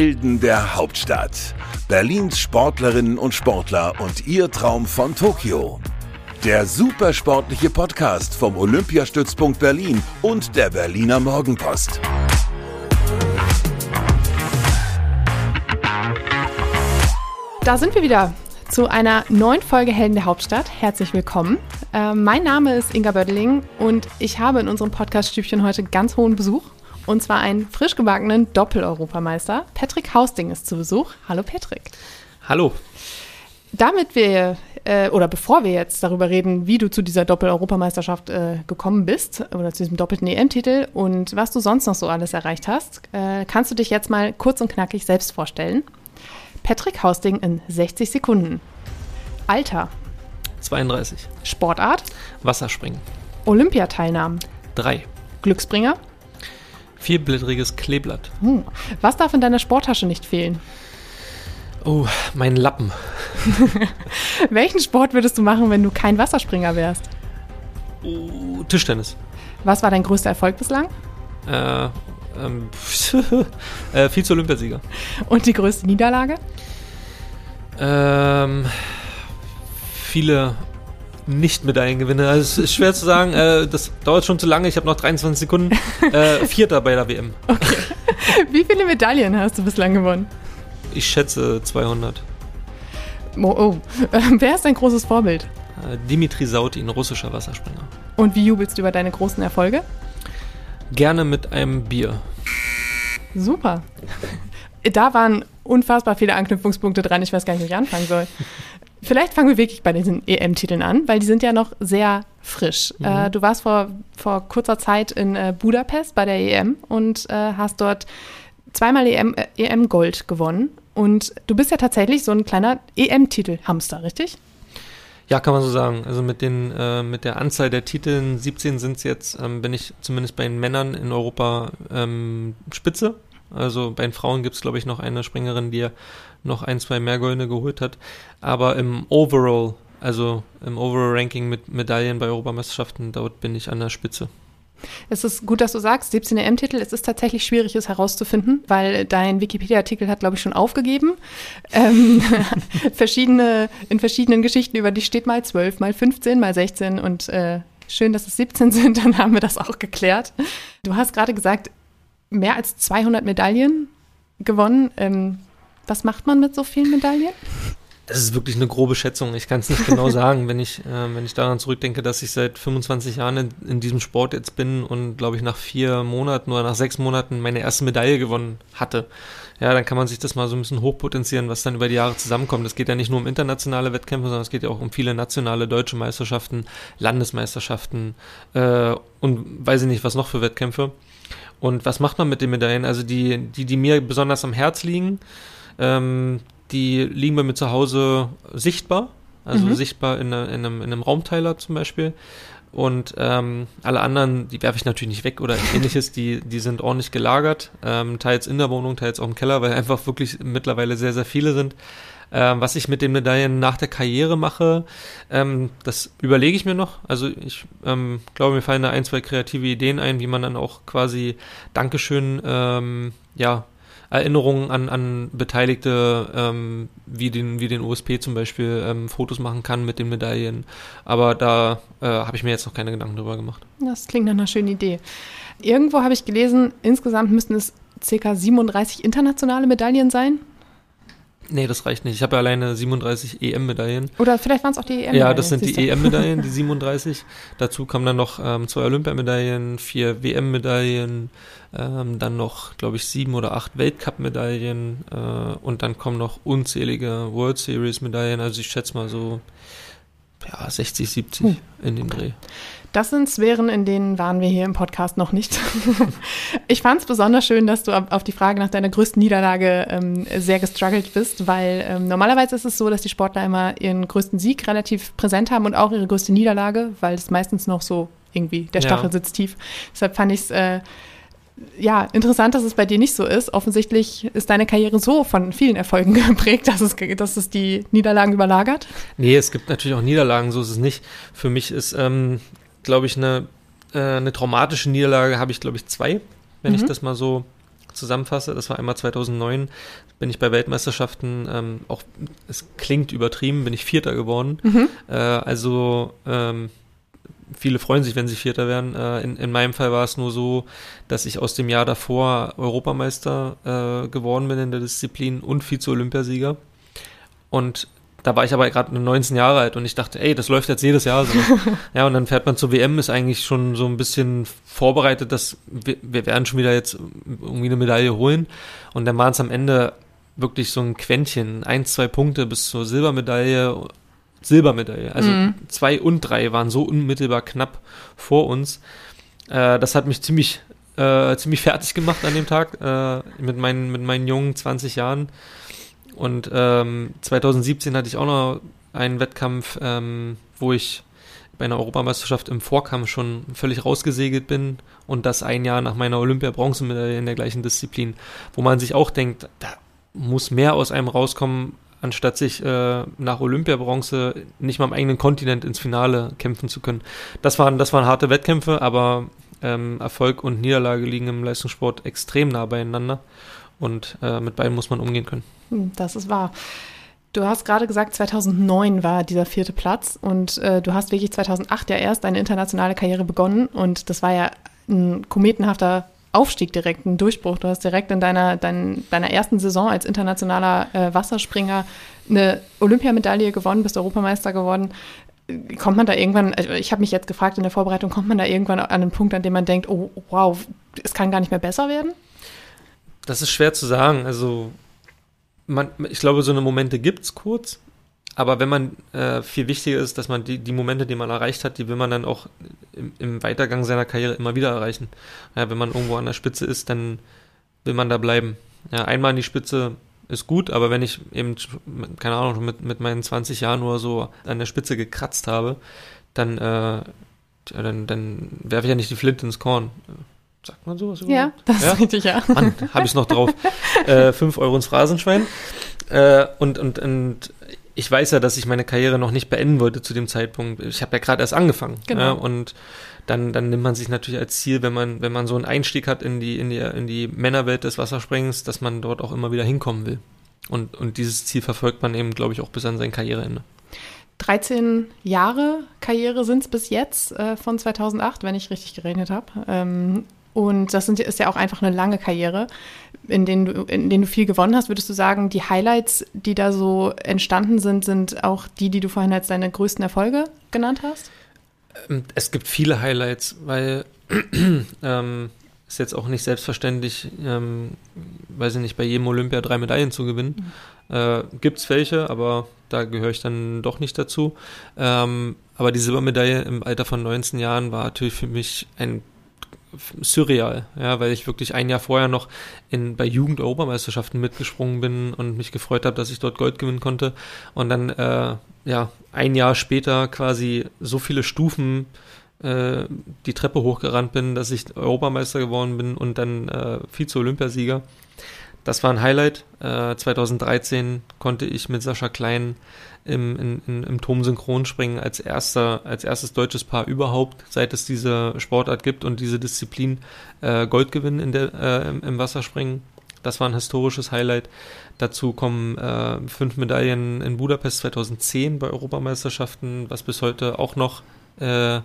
Helden der Hauptstadt. Berlins Sportlerinnen und Sportler und ihr Traum von Tokio. Der supersportliche Podcast vom Olympiastützpunkt Berlin und der Berliner Morgenpost. Da sind wir wieder zu einer neuen Folge Helden der Hauptstadt. Herzlich willkommen. Äh, mein Name ist Inga Bödeling und ich habe in unserem Podcast-Stübchen heute ganz hohen Besuch. Und zwar einen frisch gebackenen Doppel-Europameister. Patrick Hausding ist zu Besuch. Hallo Patrick. Hallo. Damit wir, äh, oder bevor wir jetzt darüber reden, wie du zu dieser Doppel-Europameisterschaft äh, gekommen bist, oder zu diesem doppelten EM-Titel und was du sonst noch so alles erreicht hast, äh, kannst du dich jetzt mal kurz und knackig selbst vorstellen. Patrick Hausding in 60 Sekunden. Alter. 32. Sportart. Wasserspringen. Olympiateilnahmen. 3. Glücksbringer. Vierblättriges Kleeblatt. Hm. Was darf in deiner Sporttasche nicht fehlen? Oh, mein Lappen. Welchen Sport würdest du machen, wenn du kein Wasserspringer wärst? Oh, Tischtennis. Was war dein größter Erfolg bislang? Äh, ähm, äh, Vize-Olympiasieger. Und die größte Niederlage? Ähm, viele Nicht-Medaillengewinne. Also es ist schwer zu sagen. Äh, das dauert schon zu lange. Ich habe noch 23 Sekunden. Äh, Vierter bei der WM. Okay. Wie viele Medaillen hast du bislang gewonnen? Ich schätze 200. Oh, oh. Äh, wer ist dein großes Vorbild? Äh, Dimitri Sautin, russischer Wasserspringer. Und wie jubelst du über deine großen Erfolge? Gerne mit einem Bier. Super. Da waren unfassbar viele Anknüpfungspunkte dran. Ich weiß gar nicht, wie ich anfangen soll. Vielleicht fangen wir wirklich bei diesen EM-Titeln an, weil die sind ja noch sehr frisch. Mhm. Äh, du warst vor, vor kurzer Zeit in äh, Budapest bei der EM und äh, hast dort zweimal EM, äh, EM Gold gewonnen. Und du bist ja tatsächlich so ein kleiner EM-Titel-Hamster, richtig? Ja, kann man so sagen. Also mit den äh, mit der Anzahl der Titeln, 17 sind es jetzt, ähm, bin ich zumindest bei den Männern in Europa ähm, Spitze. Also bei den Frauen gibt es, glaube ich, noch eine Springerin, die ja noch ein, zwei mehr Goldene geholt hat. Aber im Overall, also im Overall-Ranking mit Medaillen bei Europameisterschaften, dort bin ich an der Spitze. Es ist gut, dass du sagst, 17 EM-Titel. Es ist tatsächlich schwierig, es herauszufinden, weil dein Wikipedia-Artikel hat, glaube ich, schon aufgegeben. Ähm, verschiedene, in verschiedenen Geschichten über dich steht mal 12, mal 15, mal 16 und äh, schön, dass es 17 sind, dann haben wir das auch geklärt. Du hast gerade gesagt, mehr als 200 Medaillen gewonnen. Ähm, was macht man mit so vielen Medaillen? Das ist wirklich eine grobe Schätzung. Ich kann es nicht genau sagen, wenn ich, äh, wenn ich daran zurückdenke, dass ich seit 25 Jahren in, in diesem Sport jetzt bin und glaube ich nach vier Monaten oder nach sechs Monaten meine erste Medaille gewonnen hatte. Ja, dann kann man sich das mal so ein bisschen hochpotenzieren, was dann über die Jahre zusammenkommt. Es geht ja nicht nur um internationale Wettkämpfe, sondern es geht ja auch um viele nationale deutsche Meisterschaften, Landesmeisterschaften äh, und weiß ich nicht, was noch für Wettkämpfe. Und was macht man mit den Medaillen? Also die, die, die mir besonders am Herz liegen, ähm, die liegen bei mir zu Hause sichtbar, also mhm. sichtbar in, in, einem, in einem Raumteiler zum Beispiel. Und ähm, alle anderen, die werfe ich natürlich nicht weg oder ähnliches, die, die sind ordentlich gelagert, ähm, teils in der Wohnung, teils auch im Keller, weil einfach wirklich mittlerweile sehr, sehr viele sind. Ähm, was ich mit den Medaillen nach der Karriere mache, ähm, das überlege ich mir noch. Also ich ähm, glaube, mir fallen da ein, zwei kreative Ideen ein, wie man dann auch quasi Dankeschön, ähm, ja, Erinnerungen an, an Beteiligte, ähm, wie, den, wie den OSP zum Beispiel, ähm, Fotos machen kann mit den Medaillen. Aber da äh, habe ich mir jetzt noch keine Gedanken drüber gemacht. Das klingt nach einer schönen Idee. Irgendwo habe ich gelesen, insgesamt müssten es ca. 37 internationale Medaillen sein. Nee, das reicht nicht. Ich habe ja alleine 37 EM-Medaillen. Oder vielleicht waren es auch die EM-Medaillen. Ja, das sind die EM-Medaillen, die 37. Dazu kamen dann noch ähm, zwei Olympiamedaillen, vier WM-Medaillen, ähm, dann noch, glaube ich, sieben oder acht Weltcup-Medaillen äh, und dann kommen noch unzählige World Series-Medaillen. Also ich schätze mal so ja, 60, 70 hm. in dem Dreh. Das sind Sphären, in denen waren wir hier im Podcast noch nicht. ich fand es besonders schön, dass du auf die Frage nach deiner größten Niederlage ähm, sehr gestruggelt bist, weil ähm, normalerweise ist es so, dass die Sportler immer ihren größten Sieg relativ präsent haben und auch ihre größte Niederlage, weil es meistens noch so irgendwie, der Stachel ja. sitzt tief. Deshalb fand ich es äh, ja, interessant, dass es bei dir nicht so ist. Offensichtlich ist deine Karriere so von vielen Erfolgen geprägt, dass es, dass es die Niederlagen überlagert. Nee, es gibt natürlich auch Niederlagen, so ist es nicht. Für mich ist ähm, glaube ich, eine, äh, eine traumatische Niederlage habe ich, glaube ich, zwei, wenn mhm. ich das mal so zusammenfasse, das war einmal 2009, bin ich bei Weltmeisterschaften, ähm, auch, es klingt übertrieben, bin ich Vierter geworden. Mhm. Äh, also ähm, viele freuen sich, wenn sie Vierter werden. Äh, in, in meinem Fall war es nur so, dass ich aus dem Jahr davor Europameister äh, geworden bin in der Disziplin und Vize-Olympiasieger. Und da war ich aber gerade 19 Jahre alt und ich dachte, ey, das läuft jetzt jedes Jahr so. ja, und dann fährt man zur WM, ist eigentlich schon so ein bisschen vorbereitet, dass wir, wir werden schon wieder jetzt irgendwie eine Medaille holen. Und dann waren es am Ende wirklich so ein Quäntchen, ein, zwei Punkte bis zur Silbermedaille, Silbermedaille. Also mhm. zwei und drei waren so unmittelbar knapp vor uns. Äh, das hat mich ziemlich, äh, ziemlich fertig gemacht an dem Tag äh, mit, meinen, mit meinen jungen 20 Jahren. Und ähm, 2017 hatte ich auch noch einen Wettkampf, ähm, wo ich bei einer Europameisterschaft im Vorkampf schon völlig rausgesegelt bin. Und das ein Jahr nach meiner Olympia-Bronzemedaille in der gleichen Disziplin, wo man sich auch denkt, da muss mehr aus einem rauskommen, anstatt sich äh, nach Olympia-Bronze nicht mal am eigenen Kontinent ins Finale kämpfen zu können. Das waren, das waren harte Wettkämpfe, aber ähm, Erfolg und Niederlage liegen im Leistungssport extrem nah beieinander und äh, mit beiden muss man umgehen können. Hm, das ist wahr. Du hast gerade gesagt, 2009 war dieser vierte Platz und äh, du hast wirklich 2008 ja erst deine internationale Karriere begonnen und das war ja ein kometenhafter Aufstieg direkt, ein Durchbruch. Du hast direkt in deiner, dein, deiner ersten Saison als internationaler äh, Wasserspringer eine Olympiamedaille gewonnen, bist Europameister geworden. Kommt man da irgendwann, also ich habe mich jetzt gefragt in der Vorbereitung, kommt man da irgendwann an einen Punkt, an dem man denkt, oh wow, es kann gar nicht mehr besser werden? Das ist schwer zu sagen. Also man, ich glaube, so eine Momente gibt es kurz, aber wenn man äh, viel wichtiger ist, dass man die, die Momente, die man erreicht hat, die will man dann auch im, im Weitergang seiner Karriere immer wieder erreichen. Ja, wenn man irgendwo an der Spitze ist, dann will man da bleiben. Ja, einmal an die Spitze ist gut, aber wenn ich eben, keine Ahnung, mit, mit meinen 20 Jahren oder so an der Spitze gekratzt habe, dann, äh, dann, dann werfe ich ja nicht die Flinte ins Korn. Sagt man sowas? Ja, das ja? ist richtig, ja. Mann, habe ich noch drauf. äh, fünf Euro ins Phrasenschwein. Äh, und, und, und ich weiß ja, dass ich meine Karriere noch nicht beenden wollte zu dem Zeitpunkt. Ich habe ja gerade erst angefangen. Genau. Ja, und dann, dann nimmt man sich natürlich als Ziel, wenn man, wenn man so einen Einstieg hat in die, in die, in die Männerwelt des Wasserspringens, dass man dort auch immer wieder hinkommen will. Und, und dieses Ziel verfolgt man eben, glaube ich, auch bis an sein Karriereende. 13 Jahre Karriere sind es bis jetzt äh, von 2008, wenn ich richtig gerechnet habe. Ähm, und das sind, ist ja auch einfach eine lange Karriere, in denen, du, in denen du viel gewonnen hast. Würdest du sagen, die Highlights, die da so entstanden sind, sind auch die, die du vorhin als deine größten Erfolge genannt hast? Ähm, es gibt viele Highlights, weil ähm, ist jetzt auch nicht selbstverständlich, ähm, weiß ich nicht, bei jedem Olympia drei Medaillen zu gewinnen. Mhm. Äh, Gibt es welche, aber da gehöre ich dann doch nicht dazu. Ähm, aber die Silbermedaille im Alter von 19 Jahren war natürlich für mich ein surreal, ja, weil ich wirklich ein Jahr vorher noch in, bei Jugend-Europameisterschaften mitgesprungen bin und mich gefreut habe, dass ich dort Gold gewinnen konnte. Und dann, äh, ja, ein Jahr später quasi so viele Stufen äh, die Treppe hochgerannt bin, dass ich Europameister geworden bin und dann äh, Vize-Olympiasieger. Das war ein Highlight. Äh, 2013 konnte ich mit Sascha Klein im, in, im Turmsynchronspringen als erster, als erstes deutsches Paar überhaupt, seit es diese Sportart gibt und diese Disziplin äh, Gold gewinnen in der, äh, im, im, Wasserspringen. Das war ein historisches Highlight. Dazu kommen äh, fünf Medaillen in Budapest 2010 bei Europameisterschaften, was bis heute auch noch, äh,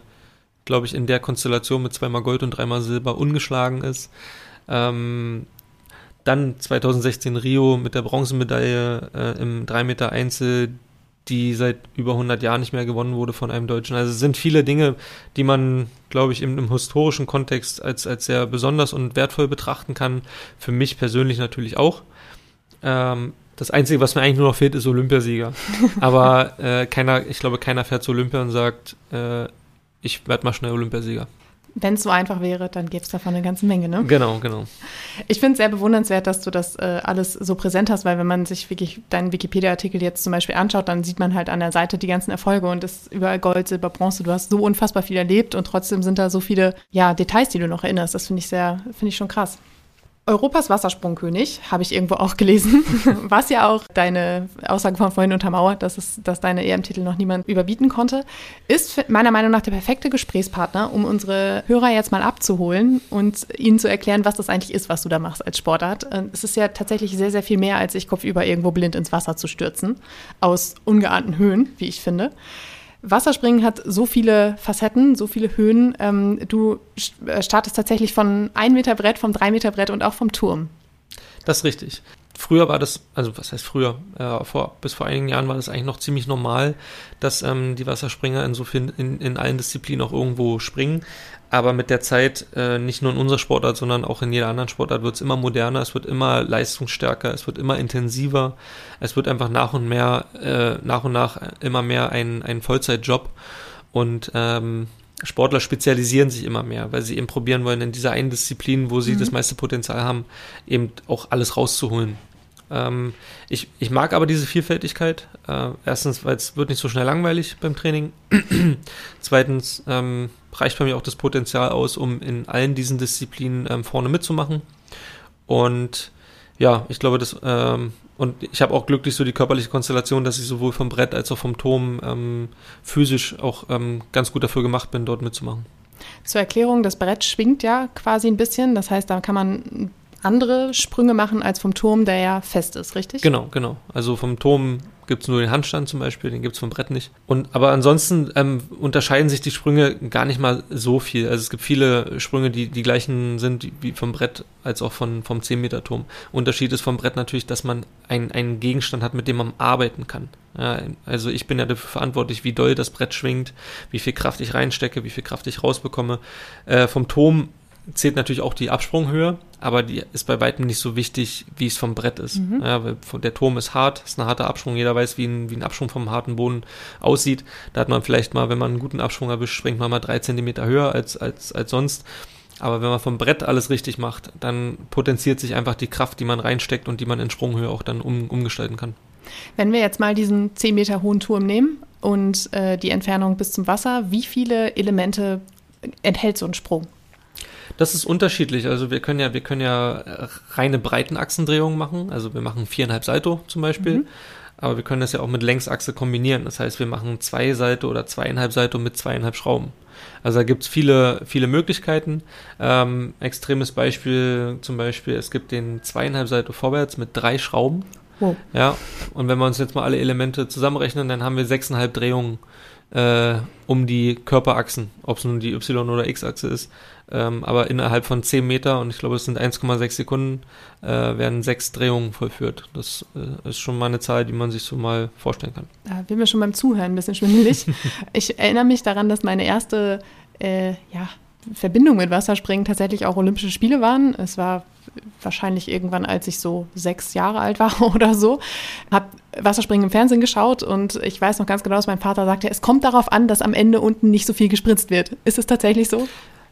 glaube ich, in der Konstellation mit zweimal Gold und dreimal Silber ungeschlagen ist. Ähm, dann 2016 Rio mit der Bronzemedaille äh, im 3 Meter Einzel, die seit über 100 Jahren nicht mehr gewonnen wurde von einem Deutschen. Also es sind viele Dinge, die man, glaube ich, im, im, historischen Kontext als, als sehr besonders und wertvoll betrachten kann. Für mich persönlich natürlich auch. Ähm, das Einzige, was mir eigentlich nur noch fehlt, ist Olympiasieger. Aber äh, keiner, ich glaube, keiner fährt zu Olympia und sagt, äh, ich werde mal schnell Olympiasieger. Wenn es so einfach wäre, dann gäbe es davon eine ganze Menge, ne? Genau, genau. Ich finde es sehr bewundernswert, dass du das äh, alles so präsent hast, weil wenn man sich wirklich deinen Wikipedia-Artikel jetzt zum Beispiel anschaut, dann sieht man halt an der Seite die ganzen Erfolge und ist überall Gold, Silber, Bronze. Du hast so unfassbar viel erlebt und trotzdem sind da so viele ja, Details, die du noch erinnerst. Das finde ich sehr, finde ich schon krass. Europas Wassersprungkönig, habe ich irgendwo auch gelesen, was ja auch deine Aussage von vorhin untermauert, dass, es, dass deine EM-Titel noch niemand überbieten konnte, ist meiner Meinung nach der perfekte Gesprächspartner, um unsere Hörer jetzt mal abzuholen und ihnen zu erklären, was das eigentlich ist, was du da machst als Sportart. Es ist ja tatsächlich sehr, sehr viel mehr, als sich kopfüber irgendwo blind ins Wasser zu stürzen, aus ungeahnten Höhen, wie ich finde. Wasserspringen hat so viele Facetten, so viele Höhen. Ähm, du äh, startest tatsächlich von 1 Meter Brett, vom 3 Meter Brett und auch vom Turm. Das ist richtig. Früher war das, also was heißt früher, äh, vor, bis vor einigen Jahren war das eigentlich noch ziemlich normal, dass ähm, die Wasserspringer in, so viel, in, in allen Disziplinen auch irgendwo springen. Aber mit der Zeit, äh, nicht nur in unserer Sportart, sondern auch in jeder anderen Sportart, wird es immer moderner, es wird immer leistungsstärker, es wird immer intensiver, es wird einfach nach und mehr, äh, nach und nach immer mehr ein, ein Vollzeitjob. Und ähm, Sportler spezialisieren sich immer mehr, weil sie eben probieren wollen, in dieser einen Disziplin, wo sie mhm. das meiste Potenzial haben, eben auch alles rauszuholen. Ähm, ich, ich mag aber diese Vielfältigkeit. Äh, erstens, weil es wird nicht so schnell langweilig beim Training. Zweitens ähm, reicht bei mir auch das Potenzial aus, um in allen diesen Disziplinen ähm, vorne mitzumachen. Und ja, ich glaube, das ähm, und ich habe auch glücklich so die körperliche Konstellation, dass ich sowohl vom Brett als auch vom Turm ähm, physisch auch ähm, ganz gut dafür gemacht bin, dort mitzumachen. Zur Erklärung, das Brett schwingt ja quasi ein bisschen. Das heißt, da kann man andere Sprünge machen als vom Turm, der ja fest ist, richtig? Genau, genau. Also vom Turm gibt es nur den Handstand zum Beispiel, den gibt es vom Brett nicht. Und aber ansonsten ähm, unterscheiden sich die Sprünge gar nicht mal so viel. Also es gibt viele Sprünge, die die gleichen sind wie vom Brett als auch von, vom 10-Meter-Turm. Unterschied ist vom Brett natürlich, dass man ein, einen Gegenstand hat, mit dem man arbeiten kann. Ja, also ich bin ja dafür verantwortlich, wie doll das Brett schwingt, wie viel Kraft ich reinstecke, wie viel Kraft ich rausbekomme. Äh, vom Turm zählt natürlich auch die Absprunghöhe, aber die ist bei weitem nicht so wichtig, wie es vom Brett ist. Mhm. Ja, der Turm ist hart, ist ein harter Absprung. Jeder weiß, wie ein, wie ein Absprung vom harten Boden aussieht. Da hat man vielleicht mal, wenn man einen guten Absprung erwischt, springt man mal drei Zentimeter höher als, als, als sonst. Aber wenn man vom Brett alles richtig macht, dann potenziert sich einfach die Kraft, die man reinsteckt und die man in Sprunghöhe auch dann um, umgestalten kann. Wenn wir jetzt mal diesen 10 Meter hohen Turm nehmen und äh, die Entfernung bis zum Wasser, wie viele Elemente enthält so ein Sprung? Das ist unterschiedlich. Also wir können ja, wir können ja äh, reine Breitenachsendrehungen machen. Also wir machen viereinhalb Salto zum Beispiel. Mhm. Aber wir können das ja auch mit Längsachse kombinieren. Das heißt, wir machen zwei Salto oder zweieinhalb Salto mit zweieinhalb Schrauben. Also da gibt's viele, viele Möglichkeiten. Ähm, extremes Beispiel zum Beispiel, es gibt den zweieinhalb Salto vorwärts mit drei Schrauben. Wow. Ja, und wenn wir uns jetzt mal alle Elemente zusammenrechnen, dann haben wir sechseinhalb Drehungen äh, um die Körperachsen, ob es nun die Y- oder X-Achse ist. Ähm, aber innerhalb von 10 Meter, und ich glaube, es sind 1,6 Sekunden, äh, werden sechs Drehungen vollführt. Das äh, ist schon mal eine Zahl, die man sich so mal vorstellen kann. Da bin mir schon beim Zuhören ein bisschen schwindelig. ich erinnere mich daran, dass meine erste äh, ja, Verbindung mit Wasserspringen tatsächlich auch Olympische Spiele waren. Es war wahrscheinlich irgendwann, als ich so sechs Jahre alt war oder so, habe Wasserspringen im Fernsehen geschaut und ich weiß noch ganz genau, dass mein Vater sagte, es kommt darauf an, dass am Ende unten nicht so viel gespritzt wird. Ist es tatsächlich so?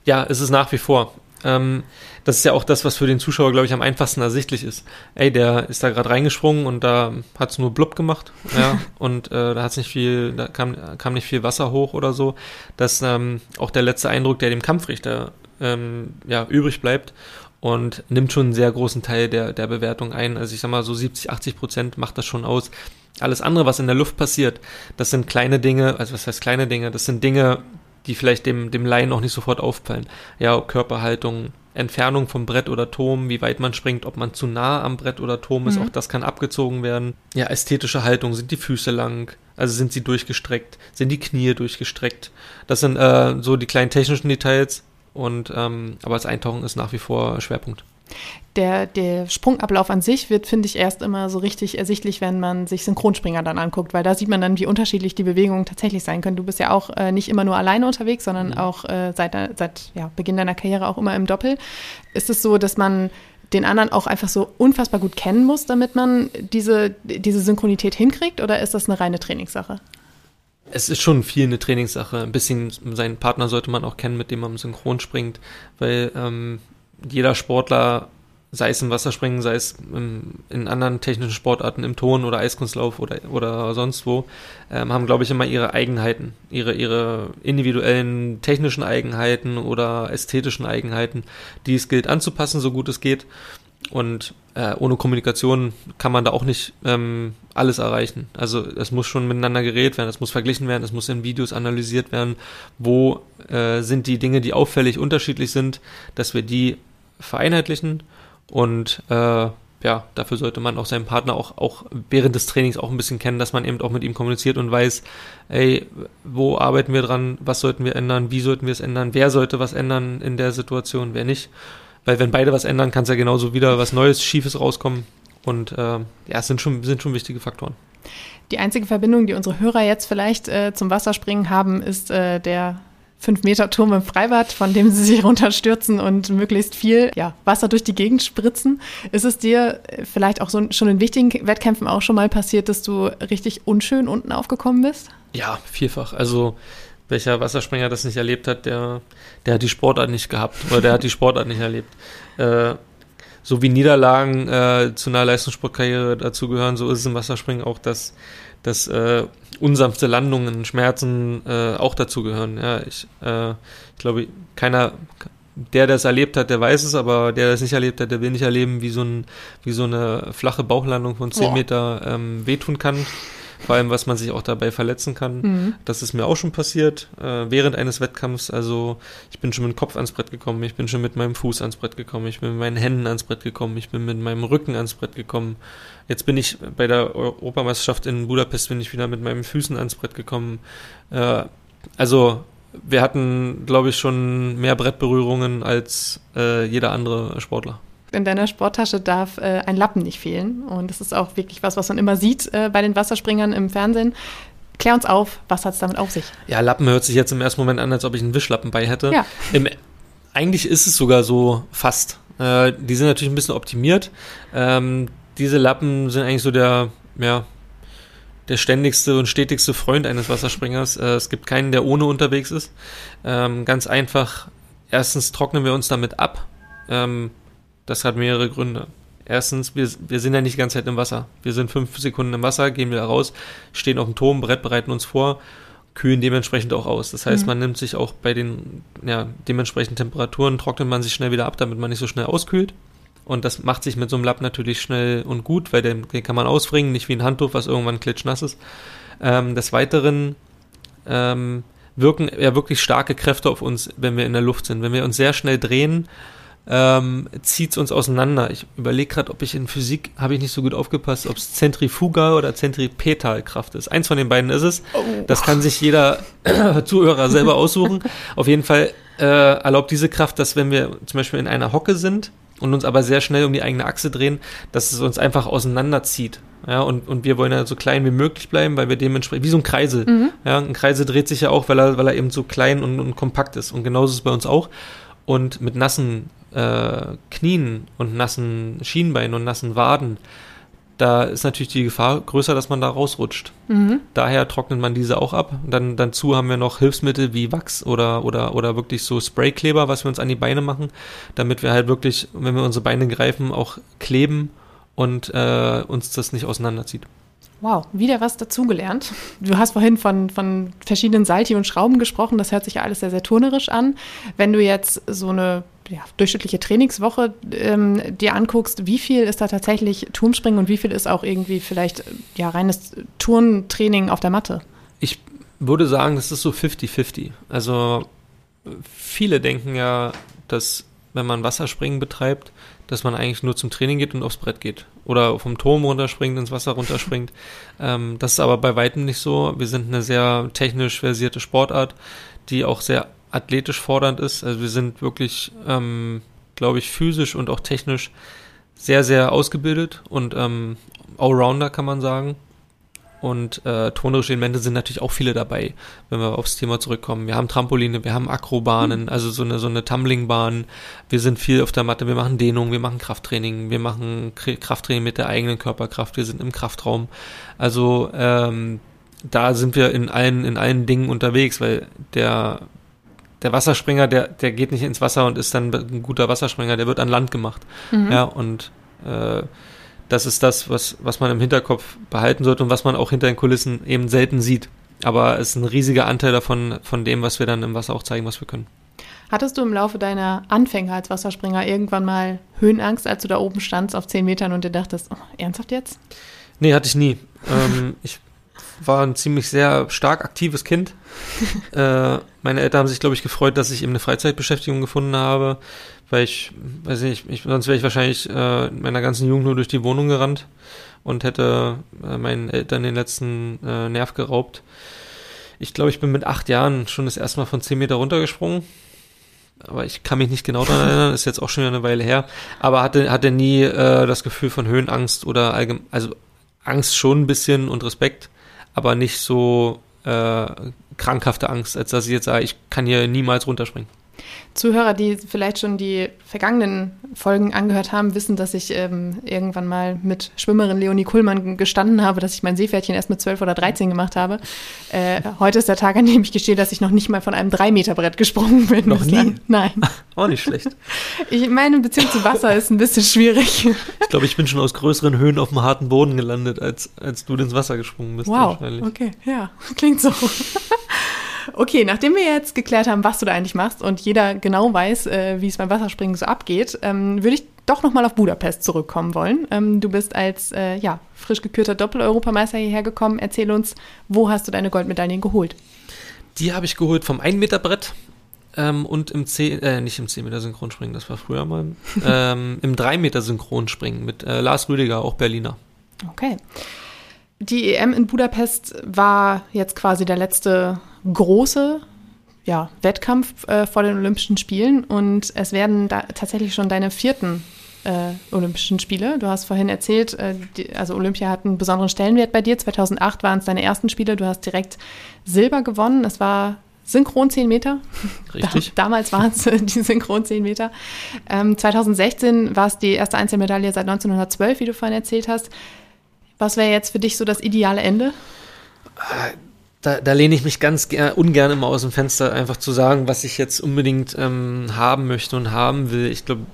Ja, es ist nach wie vor. Ähm, das ist ja auch das, was für den Zuschauer, glaube ich, am einfachsten ersichtlich ist. Ey, der ist da gerade reingesprungen und da hat es nur blub gemacht, ja, und äh, da hat's nicht viel, da kam, kam nicht viel Wasser hoch oder so. Das ähm, auch der letzte Eindruck, der dem Kampfrichter ähm, ja, übrig bleibt und nimmt schon einen sehr großen Teil der, der Bewertung ein. Also ich sag mal, so 70, 80 Prozent macht das schon aus. Alles andere, was in der Luft passiert, das sind kleine Dinge, also was heißt kleine Dinge, das sind Dinge, die vielleicht dem, dem Laien noch nicht sofort auffallen. Ja, Körperhaltung, Entfernung vom Brett oder Turm, wie weit man springt, ob man zu nah am Brett oder Turm ist, mhm. auch das kann abgezogen werden. Ja, ästhetische Haltung, sind die Füße lang, also sind sie durchgestreckt, sind die Knie durchgestreckt. Das sind äh, so die kleinen technischen Details und ähm, aber das Eintauchen ist nach wie vor Schwerpunkt. Der, der Sprungablauf an sich wird, finde ich, erst immer so richtig ersichtlich, wenn man sich Synchronspringer dann anguckt, weil da sieht man dann, wie unterschiedlich die Bewegungen tatsächlich sein können. Du bist ja auch äh, nicht immer nur alleine unterwegs, sondern mhm. auch äh, seit, seit ja, Beginn deiner Karriere auch immer im Doppel. Ist es so, dass man den anderen auch einfach so unfassbar gut kennen muss, damit man diese, diese Synchronität hinkriegt, oder ist das eine reine Trainingssache? Es ist schon viel eine Trainingssache. Ein bisschen seinen Partner sollte man auch kennen, mit dem man synchron springt, weil ähm, jeder Sportler, sei es im Wasserspringen, sei es im, in anderen technischen Sportarten, im Ton oder Eiskunstlauf oder, oder sonst wo, ähm, haben, glaube ich, immer ihre Eigenheiten, ihre, ihre individuellen technischen Eigenheiten oder ästhetischen Eigenheiten, die es gilt anzupassen, so gut es geht. Und äh, ohne Kommunikation kann man da auch nicht ähm, alles erreichen. Also es muss schon miteinander geredet werden, es muss verglichen werden, es muss in Videos analysiert werden, wo äh, sind die Dinge, die auffällig unterschiedlich sind, dass wir die vereinheitlichen und äh, ja, dafür sollte man auch seinen Partner auch, auch während des Trainings auch ein bisschen kennen, dass man eben auch mit ihm kommuniziert und weiß, ey, wo arbeiten wir dran, was sollten wir ändern, wie sollten wir es ändern, wer sollte was ändern in der Situation, wer nicht. Weil wenn beide was ändern, kann es ja genauso wieder was Neues, Schiefes rauskommen. Und äh, ja, es sind schon, sind schon wichtige Faktoren. Die einzige Verbindung, die unsere Hörer jetzt vielleicht äh, zum Wasserspringen haben, ist äh, der 5-Meter-Turm im Freibad, von dem sie sich runterstürzen und möglichst viel ja, Wasser durch die Gegend spritzen. Ist es dir vielleicht auch so, schon in wichtigen Wettkämpfen auch schon mal passiert, dass du richtig unschön unten aufgekommen bist? Ja, vielfach. Also welcher Wasserspringer das nicht erlebt hat, der, der hat die Sportart nicht gehabt oder der hat die Sportart nicht erlebt. Äh, so wie Niederlagen äh, zu einer Leistungssportkarriere dazugehören, so ist es im Wasserspringen auch, dass, dass äh, unsanfte Landungen, Schmerzen äh, auch dazugehören. Ja, ich, äh, ich glaube, keiner, der, es erlebt hat, der weiß es, aber der, es nicht erlebt hat, der will nicht erleben, wie so, ein, wie so eine flache Bauchlandung von 10 Boah. Meter ähm, wehtun kann vor allem was man sich auch dabei verletzen kann. Mhm. Das ist mir auch schon passiert äh, während eines Wettkampfs. Also ich bin schon mit dem Kopf ans Brett gekommen, ich bin schon mit meinem Fuß ans Brett gekommen, ich bin mit meinen Händen ans Brett gekommen, ich bin mit meinem Rücken ans Brett gekommen. Jetzt bin ich bei der Europameisterschaft in Budapest bin ich wieder mit meinen Füßen ans Brett gekommen. Äh, also wir hatten, glaube ich, schon mehr Brettberührungen als äh, jeder andere Sportler in deiner Sporttasche darf äh, ein Lappen nicht fehlen. Und das ist auch wirklich was, was man immer sieht äh, bei den Wasserspringern im Fernsehen. Klär uns auf, was hat es damit auf sich? Ja, Lappen hört sich jetzt im ersten Moment an, als ob ich einen Wischlappen bei hätte. Ja. Im, eigentlich ist es sogar so fast. Äh, die sind natürlich ein bisschen optimiert. Ähm, diese Lappen sind eigentlich so der, ja, der ständigste und stetigste Freund eines Wasserspringers. Äh, es gibt keinen, der ohne unterwegs ist. Ähm, ganz einfach, erstens trocknen wir uns damit ab. Ähm, das hat mehrere Gründe. Erstens, wir, wir sind ja nicht die ganze Zeit im Wasser. Wir sind fünf Sekunden im Wasser, gehen wieder raus, stehen auf dem Turm, Brett, bereiten uns vor, kühlen dementsprechend auch aus. Das heißt, mhm. man nimmt sich auch bei den ja, dementsprechenden Temperaturen, trocknet man sich schnell wieder ab, damit man nicht so schnell auskühlt. Und das macht sich mit so einem Lapp natürlich schnell und gut, weil den, den kann man ausbringen, nicht wie ein Handtuch, was irgendwann klitschnass ist. Ähm, des Weiteren ähm, wirken ja wirklich starke Kräfte auf uns, wenn wir in der Luft sind. Wenn wir uns sehr schnell drehen, ähm, zieht es uns auseinander. Ich überlege gerade, ob ich in Physik, habe ich nicht so gut aufgepasst, ob es Zentrifuga oder Zentripetalkraft ist. Eins von den beiden ist es. Oh. Das kann sich jeder Zuhörer selber aussuchen. Auf jeden Fall äh, erlaubt diese Kraft, dass wenn wir zum Beispiel in einer Hocke sind und uns aber sehr schnell um die eigene Achse drehen, dass es uns einfach auseinanderzieht. Ja, und, und wir wollen ja so klein wie möglich bleiben, weil wir dementsprechend, wie so ein Kreisel. Mhm. Ja, ein Kreisel dreht sich ja auch, weil er, weil er eben so klein und, und kompakt ist. Und genauso ist es bei uns auch. Und mit nassen äh, Knien und nassen Schienbeinen und nassen Waden, da ist natürlich die Gefahr größer, dass man da rausrutscht. Mhm. Daher trocknet man diese auch ab. Dann dazu haben wir noch Hilfsmittel wie Wachs oder oder oder wirklich so Spraykleber, was wir uns an die Beine machen, damit wir halt wirklich, wenn wir unsere Beine greifen, auch kleben und äh, uns das nicht auseinanderzieht. Wow, wieder was dazugelernt. Du hast vorhin von, von verschiedenen Salti und Schrauben gesprochen. Das hört sich ja alles sehr, sehr turnerisch an. Wenn du jetzt so eine ja, durchschnittliche Trainingswoche ähm, dir anguckst, wie viel ist da tatsächlich Turmspringen und wie viel ist auch irgendwie vielleicht ja, reines Turntraining auf der Matte? Ich würde sagen, das ist so 50-50. Also viele denken ja, dass wenn man Wasserspringen betreibt, dass man eigentlich nur zum Training geht und aufs Brett geht. Oder vom Turm runterspringt, ins Wasser runterspringt. ähm, das ist aber bei weitem nicht so. Wir sind eine sehr technisch versierte Sportart, die auch sehr athletisch fordernd ist. Also wir sind wirklich, ähm, glaube ich, physisch und auch technisch sehr, sehr ausgebildet und ähm, Allrounder kann man sagen. Und äh, tonerische Elemente sind natürlich auch viele dabei, wenn wir aufs Thema zurückkommen. Wir haben Trampoline, wir haben Akrobahnen, mhm. also so eine, so eine Tumblingbahn. Wir sind viel auf der Matte, wir machen Dehnung, wir machen Krafttraining, wir machen Krafttraining mit der eigenen Körperkraft, wir sind im Kraftraum. Also ähm, da sind wir in allen, in allen Dingen unterwegs, weil der der Wasserspringer, der, der geht nicht ins Wasser und ist dann ein guter Wasserspringer, der wird an Land gemacht. Mhm. Ja, und äh, das ist das, was, was man im Hinterkopf behalten sollte und was man auch hinter den Kulissen eben selten sieht. Aber es ist ein riesiger Anteil davon, von dem, was wir dann im Wasser auch zeigen, was wir können. Hattest du im Laufe deiner Anfänge als Wasserspringer irgendwann mal Höhenangst, als du da oben standst auf 10 Metern und dir dachtest, oh, ernsthaft jetzt? Nee, hatte ich nie. ähm, ich war ein ziemlich sehr stark aktives Kind. äh, meine Eltern haben sich, glaube ich, gefreut, dass ich eben eine Freizeitbeschäftigung gefunden habe, weil ich, weiß nicht, ich, sonst wäre ich wahrscheinlich äh, in meiner ganzen Jugend nur durch die Wohnung gerannt und hätte äh, meinen Eltern den letzten äh, Nerv geraubt. Ich glaube, ich bin mit acht Jahren schon das erste Mal von zehn Meter runtergesprungen. Aber ich kann mich nicht genau daran erinnern, ist jetzt auch schon eine Weile her. Aber hatte, hatte nie äh, das Gefühl von Höhenangst oder allgemein, also Angst schon ein bisschen und Respekt, aber nicht so äh, krankhafte Angst, als dass ich jetzt sage, ich kann hier niemals runterspringen. Zuhörer, die vielleicht schon die vergangenen Folgen angehört haben, wissen, dass ich ähm, irgendwann mal mit Schwimmerin Leonie Kuhlmann gestanden habe, dass ich mein Seepferdchen erst mit 12 oder 13 gemacht habe. Äh, heute ist der Tag, an dem ich gestehe, dass ich noch nicht mal von einem 3-Meter-Brett gesprungen bin. Noch nie? Nein. Auch nicht schlecht. Ich, meine Beziehung zu Wasser ist ein bisschen schwierig. Ich glaube, ich bin schon aus größeren Höhen auf dem harten Boden gelandet, als, als du ins Wasser gesprungen bist. Wow, okay, ja, klingt so. Okay, nachdem wir jetzt geklärt haben, was du da eigentlich machst und jeder genau weiß, äh, wie es beim Wasserspringen so abgeht, ähm, würde ich doch nochmal auf Budapest zurückkommen wollen. Ähm, du bist als äh, ja, frisch gekürter Doppel-Europameister hierher gekommen. Erzähl uns, wo hast du deine Goldmedaillen geholt? Die habe ich geholt vom 1-Meter-Brett ähm, und im 10, äh, nicht im 10-Meter-Synchronspringen, das war früher mal, ähm, im 3-Meter-Synchronspringen mit äh, Lars Rüdiger, auch Berliner. Okay. Die EM in Budapest war jetzt quasi der letzte große ja, Wettkampf äh, vor den Olympischen Spielen und es werden da tatsächlich schon deine vierten äh, Olympischen Spiele. Du hast vorhin erzählt, äh, die, also Olympia hat einen besonderen Stellenwert bei dir. 2008 waren es deine ersten Spiele. Du hast direkt Silber gewonnen. Es war Synchron 10 Meter. Richtig. Da, damals waren es die Synchron 10 Meter. Ähm, 2016 war es die erste Einzelmedaille seit 1912, wie du vorhin erzählt hast. Was wäre jetzt für dich so das ideale Ende? Da, da lehne ich mich ganz ungern immer aus dem Fenster, einfach zu sagen, was ich jetzt unbedingt ähm, haben möchte und haben will. Ich glaube,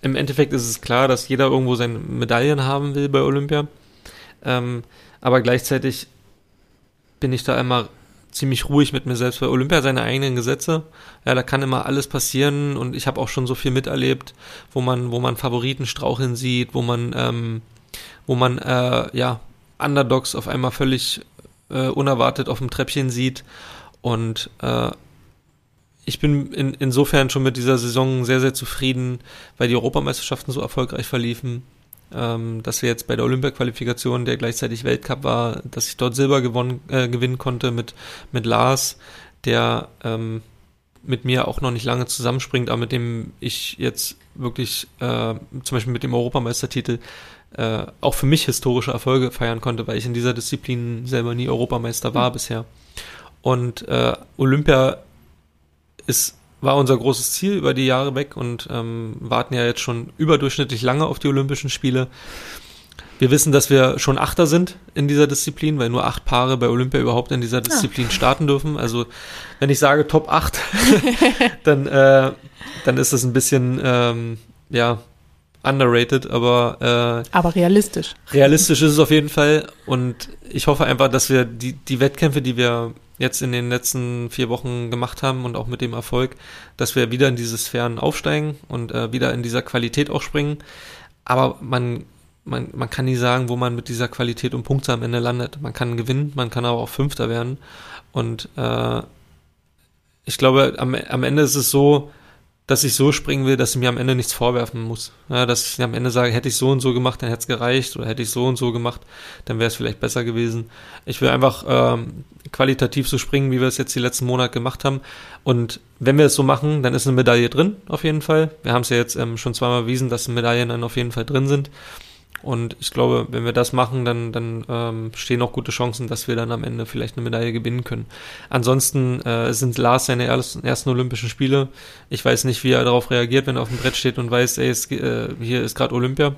im Endeffekt ist es klar, dass jeder irgendwo seine Medaillen haben will bei Olympia. Ähm, aber gleichzeitig bin ich da immer ziemlich ruhig mit mir selbst, weil Olympia seine eigenen Gesetze. Ja, da kann immer alles passieren und ich habe auch schon so viel miterlebt, wo man, wo man Favoriten straucheln sieht, wo man, ähm, wo man äh, ja Underdogs auf einmal völlig äh, unerwartet auf dem Treppchen sieht. Und äh, ich bin in, insofern schon mit dieser Saison sehr, sehr zufrieden, weil die Europameisterschaften so erfolgreich verliefen. Ähm, dass wir jetzt bei der Olympia-Qualifikation, der gleichzeitig Weltcup war, dass ich dort Silber gewonnen, äh, gewinnen konnte mit, mit Lars, der ähm, mit mir auch noch nicht lange zusammenspringt, aber mit dem ich jetzt wirklich äh, zum Beispiel mit dem Europameistertitel äh, auch für mich historische Erfolge feiern konnte, weil ich in dieser Disziplin selber nie Europameister war mhm. bisher. Und äh, Olympia ist, war unser großes Ziel über die Jahre weg und ähm, warten ja jetzt schon überdurchschnittlich lange auf die Olympischen Spiele. Wir wissen, dass wir schon Achter sind in dieser Disziplin, weil nur acht Paare bei Olympia überhaupt in dieser Disziplin ja. starten dürfen. Also wenn ich sage Top 8, dann, äh, dann ist das ein bisschen, ähm, ja, underrated, aber äh, aber realistisch. Realistisch ist es auf jeden Fall und ich hoffe einfach, dass wir die die Wettkämpfe, die wir jetzt in den letzten vier Wochen gemacht haben und auch mit dem Erfolg, dass wir wieder in diese Sphären aufsteigen und äh, wieder in dieser Qualität auch springen. Aber man man, man kann nie sagen, wo man mit dieser Qualität und Punkte am Ende landet. Man kann gewinnen, man kann aber auch Fünfter werden. Und äh, ich glaube, am, am Ende ist es so, dass ich so springen will, dass ich mir am Ende nichts vorwerfen muss. Ja, dass ich am Ende sage, hätte ich so und so gemacht, dann hätte es gereicht oder hätte ich so und so gemacht, dann wäre es vielleicht besser gewesen. Ich will einfach ähm, qualitativ so springen, wie wir es jetzt die letzten Monate gemacht haben. Und wenn wir es so machen, dann ist eine Medaille drin, auf jeden Fall. Wir haben es ja jetzt ähm, schon zweimal bewiesen, dass Medaillen dann auf jeden Fall drin sind. Und ich glaube, wenn wir das machen, dann, dann ähm, stehen auch gute Chancen, dass wir dann am Ende vielleicht eine Medaille gewinnen können. Ansonsten äh, sind Lars seine ersten, Olympischen Spiele. Ich weiß nicht, wie er darauf reagiert, wenn er auf dem Brett steht und weiß, ey, es, äh, hier ist gerade Olympia.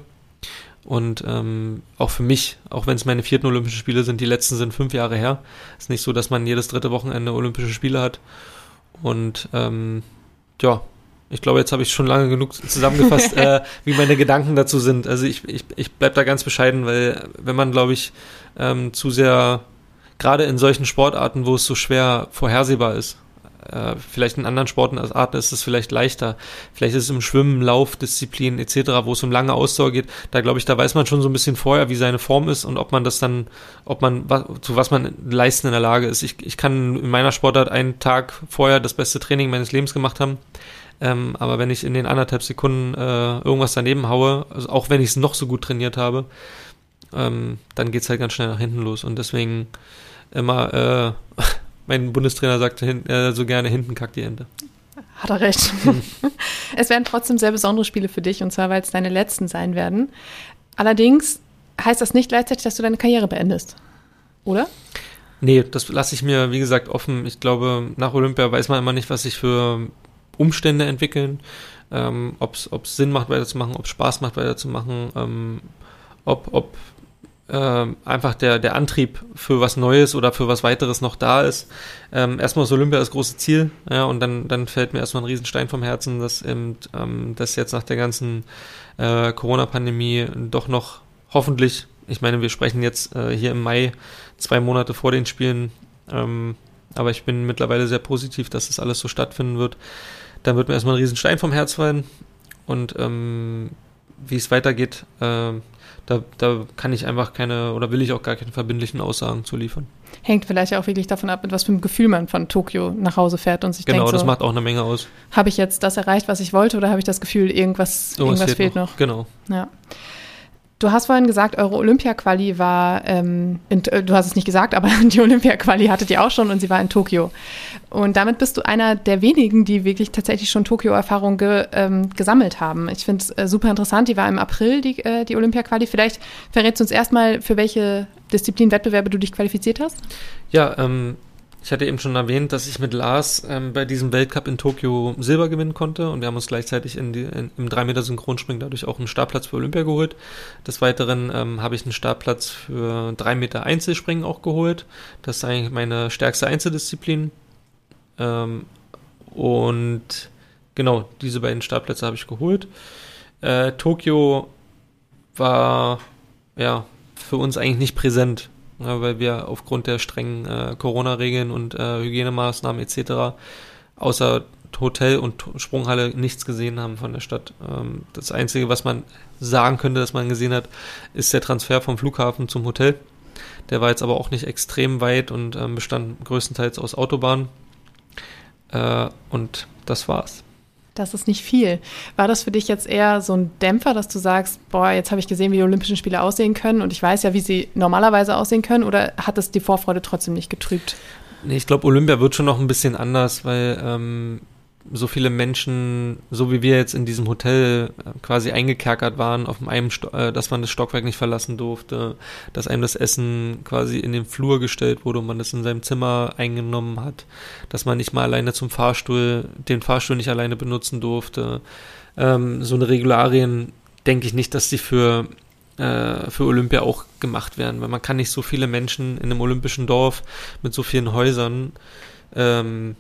Und ähm, auch für mich, auch wenn es meine vierten Olympischen Spiele sind, die letzten sind fünf Jahre her. Ist nicht so, dass man jedes dritte Wochenende Olympische Spiele hat. Und ähm, ja, ich glaube, jetzt habe ich schon lange genug zusammengefasst, äh, wie meine Gedanken dazu sind. Also ich, ich, ich bleib da ganz bescheiden, weil wenn man, glaube ich, ähm, zu sehr, gerade in solchen Sportarten, wo es so schwer vorhersehbar ist, äh, vielleicht in anderen Sportarten ist es vielleicht leichter. Vielleicht ist es im Schwimmen, Lauf, Disziplin etc., wo es um lange Ausdauer geht. Da glaube ich, da weiß man schon so ein bisschen vorher, wie seine Form ist und ob man das dann, ob man, zu was man leisten in der Lage ist. Ich, ich kann in meiner Sportart einen Tag vorher das beste Training meines Lebens gemacht haben. Ähm, aber wenn ich in den anderthalb Sekunden äh, irgendwas daneben haue, also auch wenn ich es noch so gut trainiert habe, ähm, dann es halt ganz schnell nach hinten los. Und deswegen immer, äh, mein Bundestrainer sagte äh, so gerne, hinten kackt die Ente. Hat er recht. Hm. es werden trotzdem sehr besondere Spiele für dich, und zwar, weil es deine letzten sein werden. Allerdings heißt das nicht gleichzeitig, dass du deine Karriere beendest, oder? Nee, das lasse ich mir, wie gesagt, offen. Ich glaube, nach Olympia weiß man immer nicht, was sich für Umstände entwickeln, ähm, ob es Sinn macht, weiterzumachen, ob es Spaß macht, weiterzumachen, ähm, ob, ob äh, einfach der, der Antrieb für was Neues oder für was weiteres noch da ist. Ähm, erstmal ist Olympia das große Ziel, ja, und dann, dann fällt mir erstmal ein Riesenstein vom Herzen, dass, eben, ähm, dass jetzt nach der ganzen äh, Corona-Pandemie doch noch hoffentlich, ich meine, wir sprechen jetzt äh, hier im Mai, zwei Monate vor den Spielen, ähm, aber ich bin mittlerweile sehr positiv, dass das alles so stattfinden wird. Dann wird mir erstmal ein Riesenstein vom Herz fallen und ähm, wie es weitergeht, äh, da, da kann ich einfach keine oder will ich auch gar keine verbindlichen Aussagen zu liefern. Hängt vielleicht auch wirklich davon ab, mit was für einem Gefühl man von Tokio nach Hause fährt und sich genau, denkt, Genau, das macht auch eine Menge aus. Habe ich jetzt das erreicht, was ich wollte, oder habe ich das Gefühl, irgendwas, irgendwas fehlt, fehlt noch. noch? Genau. Ja. Du hast vorhin gesagt, eure Olympia-Quali war, ähm, in, äh, du hast es nicht gesagt, aber die Olympia-Quali hattet ihr auch schon und sie war in Tokio. Und damit bist du einer der wenigen, die wirklich tatsächlich schon Tokio-Erfahrung ge, ähm, gesammelt haben. Ich finde es äh, super interessant. Die war im April, die, äh, die Olympia-Quali. Vielleicht verrätst du uns erstmal, für welche Disziplin-Wettbewerbe du dich qualifiziert hast? Ja, ähm, ich hatte eben schon erwähnt, dass ich mit Lars ähm, bei diesem Weltcup in Tokio Silber gewinnen konnte und wir haben uns gleichzeitig in die, in, im 3 Meter Synchronspringen dadurch auch einen Startplatz für Olympia geholt. Des Weiteren ähm, habe ich einen Startplatz für 3 Meter Einzelspringen auch geholt. Das ist eigentlich meine stärkste Einzeldisziplin. Ähm, und genau, diese beiden Startplätze habe ich geholt. Äh, Tokio war ja für uns eigentlich nicht präsent weil wir aufgrund der strengen äh, Corona-Regeln und äh, Hygienemaßnahmen etc. außer Hotel und Sprunghalle nichts gesehen haben von der Stadt. Ähm, das Einzige, was man sagen könnte, dass man gesehen hat, ist der Transfer vom Flughafen zum Hotel. Der war jetzt aber auch nicht extrem weit und ähm, bestand größtenteils aus Autobahnen. Äh, und das war's. Das ist nicht viel. War das für dich jetzt eher so ein Dämpfer, dass du sagst, boah, jetzt habe ich gesehen, wie die Olympischen Spiele aussehen können und ich weiß ja, wie sie normalerweise aussehen können oder hat es die Vorfreude trotzdem nicht getrübt? Nee, ich glaube, Olympia wird schon noch ein bisschen anders, weil ähm, so viele Menschen, so wie wir jetzt in diesem Hotel äh, quasi eingekerkert waren, auf einem, Sto äh, dass man das Stockwerk nicht verlassen durfte, dass einem das Essen quasi in den Flur gestellt wurde und man das in seinem Zimmer eingenommen hat, dass man nicht mal alleine zum Fahrstuhl, den Fahrstuhl nicht alleine benutzen durfte. Ähm, so eine Regularien denke ich nicht, dass die für äh, für Olympia auch gemacht werden, weil man kann nicht so viele Menschen in einem olympischen Dorf mit so vielen Häusern ähm,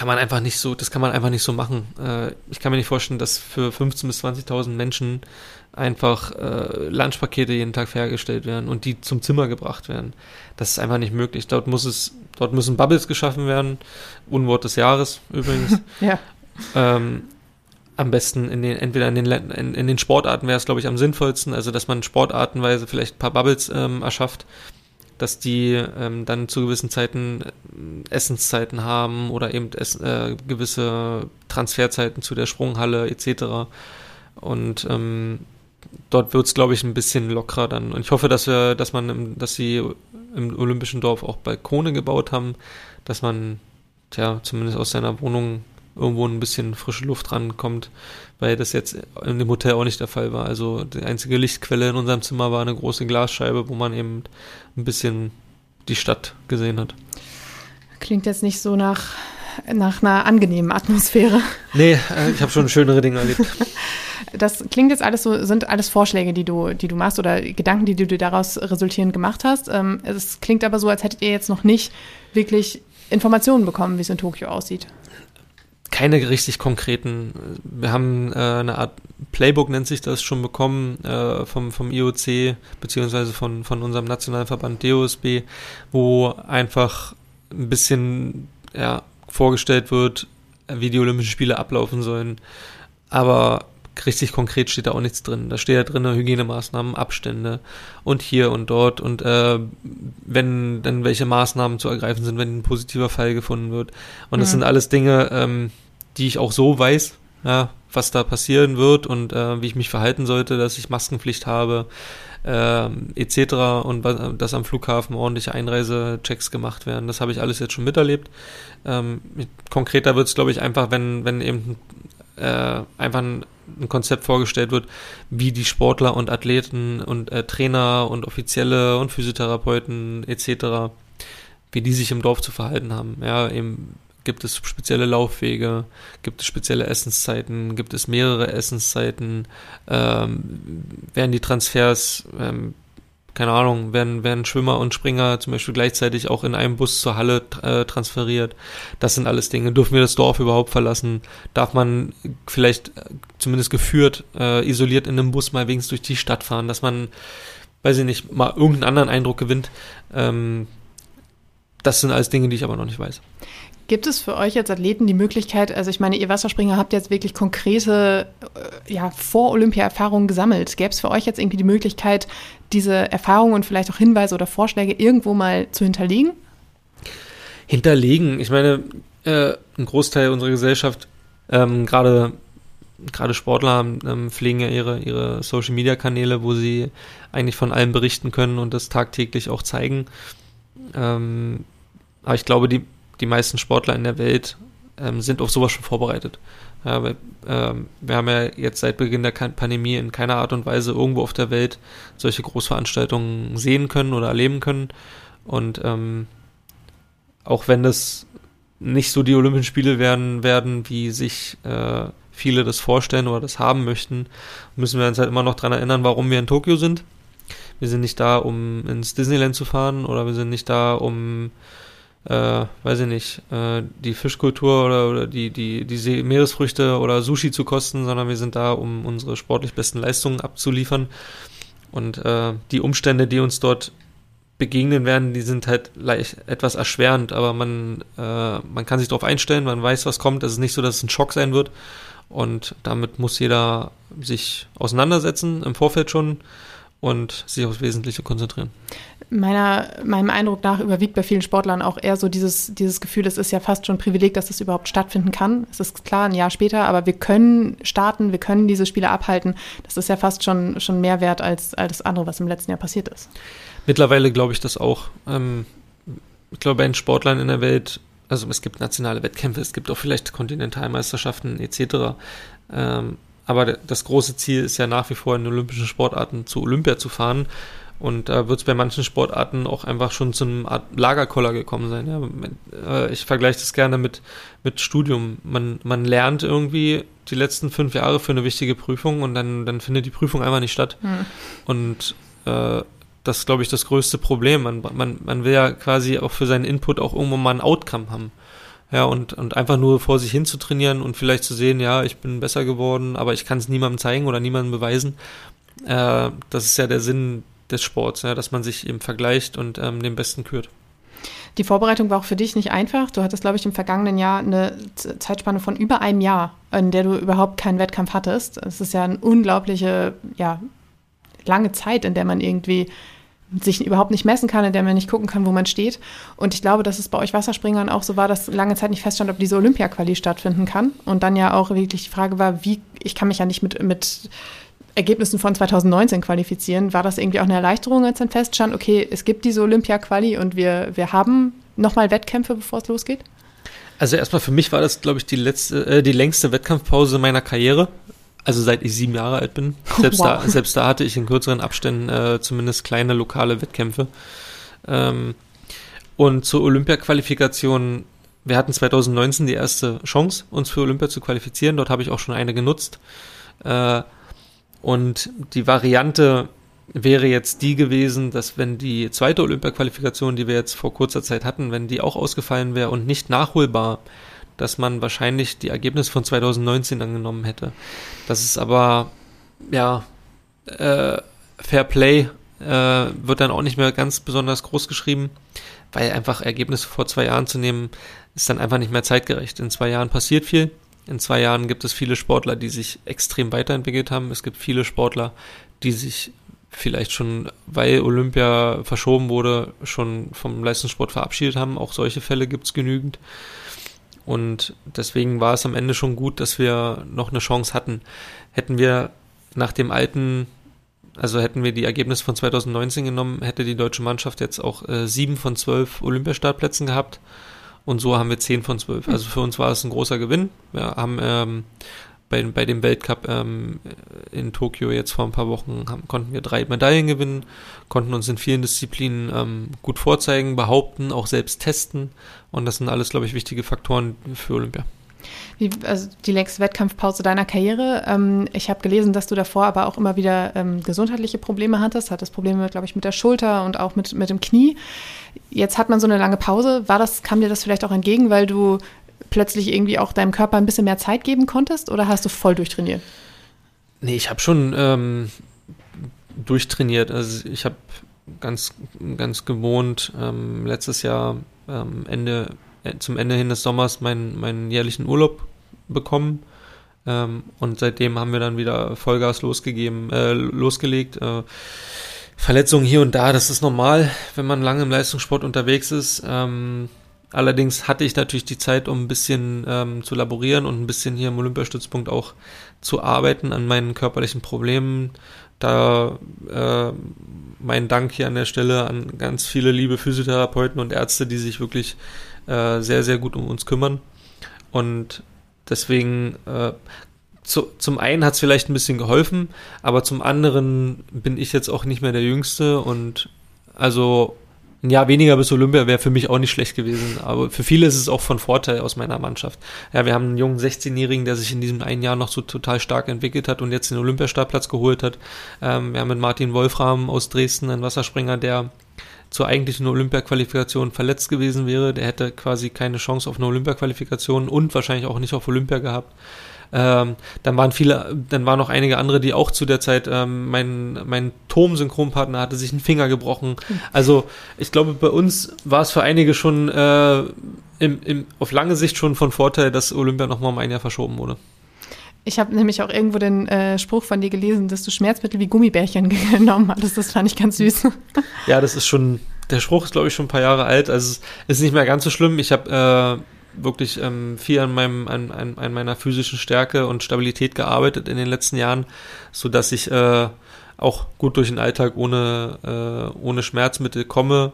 kann man einfach nicht so, das kann man einfach nicht so machen. Äh, ich kann mir nicht vorstellen, dass für 15.000 bis 20.000 Menschen einfach äh, Lunchpakete jeden Tag hergestellt werden und die zum Zimmer gebracht werden. Das ist einfach nicht möglich. Dort muss es, dort müssen Bubbles geschaffen werden. Unwort des Jahres übrigens. ja. Ähm, am besten in den, entweder in den, in, in den Sportarten wäre es, glaube ich, am sinnvollsten, also dass man sportartenweise vielleicht ein paar Bubbles ähm, erschafft dass die ähm, dann zu gewissen Zeiten äh, Essenszeiten haben oder eben es, äh, gewisse Transferzeiten zu der Sprunghalle etc. Und ähm, dort wird es, glaube ich, ein bisschen lockerer dann. Und ich hoffe, dass wir, dass man, dass sie im Olympischen Dorf auch Balkone gebaut haben, dass man, tja, zumindest aus seiner Wohnung irgendwo ein bisschen frische Luft rankommt, weil das jetzt in dem Hotel auch nicht der Fall war. Also die einzige Lichtquelle in unserem Zimmer war eine große Glasscheibe, wo man eben ein bisschen die Stadt gesehen hat. Klingt jetzt nicht so nach, nach einer angenehmen Atmosphäre. Nee, äh, ich habe schon schönere Dinge erlebt. Das klingt jetzt alles so, sind alles Vorschläge, die du, die du machst oder Gedanken, die du dir daraus resultierend gemacht hast. Ähm, es klingt aber so, als hättet ihr jetzt noch nicht wirklich Informationen bekommen, wie es in Tokio aussieht keine richtig konkreten. Wir haben äh, eine Art Playbook, nennt sich das, schon bekommen äh, vom, vom IOC beziehungsweise von, von unserem nationalen Verband DOSB, wo einfach ein bisschen ja, vorgestellt wird, wie die Olympischen Spiele ablaufen sollen. Aber richtig konkret steht da auch nichts drin. Da steht ja drin Hygienemaßnahmen, Abstände und hier und dort und äh, wenn dann welche Maßnahmen zu ergreifen sind, wenn ein positiver Fall gefunden wird. Und das mhm. sind alles Dinge, ähm, die ich auch so weiß, ja, was da passieren wird und äh, wie ich mich verhalten sollte, dass ich Maskenpflicht habe, äh, etc. und dass am Flughafen ordentliche Einreisechecks gemacht werden. Das habe ich alles jetzt schon miterlebt. Ähm, konkreter wird es, glaube ich, einfach, wenn, wenn eben äh, einfach ein, ein, Konzept vorgestellt wird, wie die Sportler und Athleten und äh, Trainer und Offizielle und Physiotherapeuten etc., wie die sich im Dorf zu verhalten haben. Ja, eben Gibt es spezielle Laufwege? Gibt es spezielle Essenszeiten? Gibt es mehrere Essenszeiten? Ähm, werden die Transfers, ähm, keine Ahnung, werden, werden Schwimmer und Springer zum Beispiel gleichzeitig auch in einem Bus zur Halle äh, transferiert? Das sind alles Dinge. Dürfen wir das Dorf überhaupt verlassen? Darf man vielleicht äh, zumindest geführt, äh, isoliert in einem Bus mal wenigstens durch die Stadt fahren, dass man, weiß ich nicht, mal irgendeinen anderen Eindruck gewinnt? Ähm, das sind alles Dinge, die ich aber noch nicht weiß. Gibt es für euch als Athleten die Möglichkeit, also ich meine, ihr Wasserspringer habt jetzt wirklich konkrete äh, ja, Vor-Olympia-Erfahrungen gesammelt. Gäbe es für euch jetzt irgendwie die Möglichkeit, diese Erfahrungen und vielleicht auch Hinweise oder Vorschläge irgendwo mal zu hinterlegen? Hinterlegen, ich meine, äh, ein Großteil unserer Gesellschaft, ähm, gerade gerade Sportler ähm, pflegen ja ihre, ihre Social-Media-Kanäle, wo sie eigentlich von allem berichten können und das tagtäglich auch zeigen. Ähm, aber ich glaube, die die meisten Sportler in der Welt ähm, sind auf sowas schon vorbereitet. Weil, ähm, wir haben ja jetzt seit Beginn der Pandemie in keiner Art und Weise irgendwo auf der Welt solche Großveranstaltungen sehen können oder erleben können. Und ähm, auch wenn das nicht so die Olympischen Spiele werden, werden wie sich äh, viele das vorstellen oder das haben möchten, müssen wir uns halt immer noch daran erinnern, warum wir in Tokio sind. Wir sind nicht da, um ins Disneyland zu fahren oder wir sind nicht da, um äh, weiß ich nicht, äh, die Fischkultur oder, oder die, die, die Meeresfrüchte oder Sushi zu kosten, sondern wir sind da, um unsere sportlich besten Leistungen abzuliefern. Und äh, die Umstände, die uns dort begegnen werden, die sind halt leicht, etwas erschwerend, aber man, äh, man kann sich darauf einstellen, man weiß, was kommt. Es ist nicht so, dass es ein Schock sein wird. Und damit muss jeder sich auseinandersetzen, im Vorfeld schon und sich aufs Wesentliche konzentrieren. Meiner, meinem Eindruck nach überwiegt bei vielen Sportlern auch eher so dieses, dieses Gefühl, es ist ja fast schon ein Privileg, dass das überhaupt stattfinden kann. Es ist klar, ein Jahr später, aber wir können starten, wir können diese Spiele abhalten. Das ist ja fast schon, schon mehr wert als alles das andere, was im letzten Jahr passiert ist. Mittlerweile glaube ich das auch. Ähm, ich glaube, bei den Sportlern in der Welt, also es gibt nationale Wettkämpfe, es gibt auch vielleicht Kontinentalmeisterschaften etc. Ähm, aber das große Ziel ist ja nach wie vor in olympischen Sportarten zu Olympia zu fahren. Und da wird es bei manchen Sportarten auch einfach schon zu einem Art Lagerkoller gekommen sein. Ja. Äh, ich vergleiche das gerne mit, mit Studium. Man, man lernt irgendwie die letzten fünf Jahre für eine wichtige Prüfung und dann, dann findet die Prüfung einfach nicht statt. Hm. Und äh, das ist, glaube ich, das größte Problem. Man, man, man will ja quasi auch für seinen Input auch irgendwo mal ein Outcome haben. Ja, und, und einfach nur vor sich hin zu trainieren und vielleicht zu sehen, ja, ich bin besser geworden, aber ich kann es niemandem zeigen oder niemandem beweisen. Äh, das ist ja der Sinn des Sports, ja, dass man sich eben vergleicht und ähm, den Besten kürt. Die Vorbereitung war auch für dich nicht einfach. Du hattest, glaube ich, im vergangenen Jahr eine Zeitspanne von über einem Jahr, in der du überhaupt keinen Wettkampf hattest. Es ist ja eine unglaubliche, ja, lange Zeit, in der man irgendwie sich überhaupt nicht messen kann, in der man nicht gucken kann, wo man steht. Und ich glaube, dass es bei euch Wasserspringern auch so war, dass lange Zeit nicht feststand, ob diese Olympia-Quali stattfinden kann. Und dann ja auch wirklich die Frage war, wie, ich kann mich ja nicht mit, mit Ergebnissen von 2019 qualifizieren. War das irgendwie auch eine Erleichterung, als dann feststand, okay, es gibt diese Olympia-Quali und wir, wir haben nochmal Wettkämpfe, bevor es losgeht? Also erstmal für mich war das, glaube ich, die letzte, äh, die längste Wettkampfpause meiner Karriere. Also seit ich sieben Jahre alt bin. Selbst, wow. da, selbst da hatte ich in kürzeren Abständen äh, zumindest kleine lokale Wettkämpfe. Ähm, und zur Olympia-Qualifikation, wir hatten 2019 die erste Chance, uns für Olympia zu qualifizieren. Dort habe ich auch schon eine genutzt. Äh, und die Variante wäre jetzt die gewesen, dass wenn die zweite Olympia-Qualifikation, die wir jetzt vor kurzer Zeit hatten, wenn die auch ausgefallen wäre und nicht nachholbar, dass man wahrscheinlich die Ergebnisse von 2019 angenommen hätte. Das ist aber, ja, äh, Fair Play äh, wird dann auch nicht mehr ganz besonders groß geschrieben, weil einfach Ergebnisse vor zwei Jahren zu nehmen, ist dann einfach nicht mehr zeitgerecht. In zwei Jahren passiert viel. In zwei Jahren gibt es viele Sportler, die sich extrem weiterentwickelt haben. Es gibt viele Sportler, die sich vielleicht schon, weil Olympia verschoben wurde, schon vom Leistungssport verabschiedet haben. Auch solche Fälle gibt es genügend. Und deswegen war es am Ende schon gut, dass wir noch eine Chance hatten. Hätten wir nach dem alten, also hätten wir die Ergebnisse von 2019 genommen, hätte die deutsche Mannschaft jetzt auch äh, sieben von zwölf Olympiastartplätzen gehabt. Und so haben wir zehn von zwölf. Also für uns war es ein großer Gewinn. Wir haben ähm, bei, bei dem Weltcup ähm, in Tokio jetzt vor ein paar Wochen haben, konnten wir drei Medaillen gewinnen, konnten uns in vielen Disziplinen ähm, gut vorzeigen, behaupten, auch selbst testen. Und das sind alles, glaube ich, wichtige Faktoren für Olympia. Wie, also die längste Wettkampfpause deiner Karriere. Ähm, ich habe gelesen, dass du davor aber auch immer wieder ähm, gesundheitliche Probleme hattest. Hattest Probleme, glaube ich, mit der Schulter und auch mit, mit dem Knie. Jetzt hat man so eine lange Pause. War das, kam dir das vielleicht auch entgegen, weil du plötzlich irgendwie auch deinem Körper ein bisschen mehr Zeit geben konntest oder hast du voll durchtrainiert? Nee, ich habe schon ähm, durchtrainiert. Also ich habe ganz, ganz gewohnt ähm, letztes Jahr ähm, Ende, zum Ende hin des Sommers meinen, meinen jährlichen Urlaub bekommen. Ähm, und seitdem haben wir dann wieder Vollgas losgegeben, äh, losgelegt. Äh, Verletzungen hier und da, das ist normal, wenn man lange im Leistungssport unterwegs ist. Ähm, Allerdings hatte ich natürlich die Zeit, um ein bisschen ähm, zu laborieren und ein bisschen hier im Olympiastützpunkt auch zu arbeiten an meinen körperlichen Problemen. Da äh, mein Dank hier an der Stelle an ganz viele liebe Physiotherapeuten und Ärzte, die sich wirklich äh, sehr, sehr gut um uns kümmern. Und deswegen, äh, zu, zum einen hat es vielleicht ein bisschen geholfen, aber zum anderen bin ich jetzt auch nicht mehr der Jüngste und also ein Jahr weniger bis Olympia wäre für mich auch nicht schlecht gewesen. Aber für viele ist es auch von Vorteil aus meiner Mannschaft. Ja, wir haben einen jungen 16-Jährigen, der sich in diesem einen Jahr noch so total stark entwickelt hat und jetzt den Olympiastartplatz geholt hat. Ähm, wir haben mit Martin Wolfram aus Dresden einen Wasserspringer, der zur eigentlichen Olympia-Qualifikation verletzt gewesen wäre. Der hätte quasi keine Chance auf eine Olympia-Qualifikation und wahrscheinlich auch nicht auf Olympia gehabt. Ähm, dann waren viele, dann waren noch einige andere, die auch zu der Zeit, ähm, mein, mein Tom-Synchronpartner hatte sich einen Finger gebrochen. Also ich glaube, bei uns war es für einige schon äh, im, im, auf lange Sicht schon von Vorteil, dass Olympia nochmal um ein Jahr verschoben wurde. Ich habe nämlich auch irgendwo den äh, Spruch von dir gelesen, dass du Schmerzmittel wie Gummibärchen genommen hattest. Das fand ich ganz süß. Ja, das ist schon, der Spruch ist, glaube ich, schon ein paar Jahre alt. Also es ist nicht mehr ganz so schlimm. Ich habe äh, wirklich ähm, viel an, meinem, an, an, an meiner physischen Stärke und Stabilität gearbeitet in den letzten Jahren, so dass ich äh, auch gut durch den Alltag ohne, äh, ohne Schmerzmittel komme.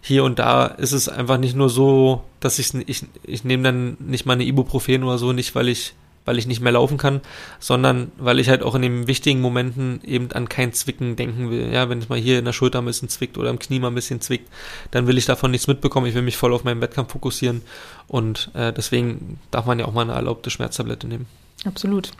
Hier und da ist es einfach nicht nur so, dass ich, ich, ich nehme dann nicht mal eine Ibuprofen oder so, nicht weil ich weil ich nicht mehr laufen kann, sondern weil ich halt auch in den wichtigen Momenten eben an kein Zwicken denken will. Ja, wenn es mal hier in der Schulter ein bisschen zwickt oder im Knie mal ein bisschen zwickt, dann will ich davon nichts mitbekommen. Ich will mich voll auf meinen Wettkampf fokussieren und äh, deswegen darf man ja auch mal eine erlaubte Schmerztablette nehmen. Absolut.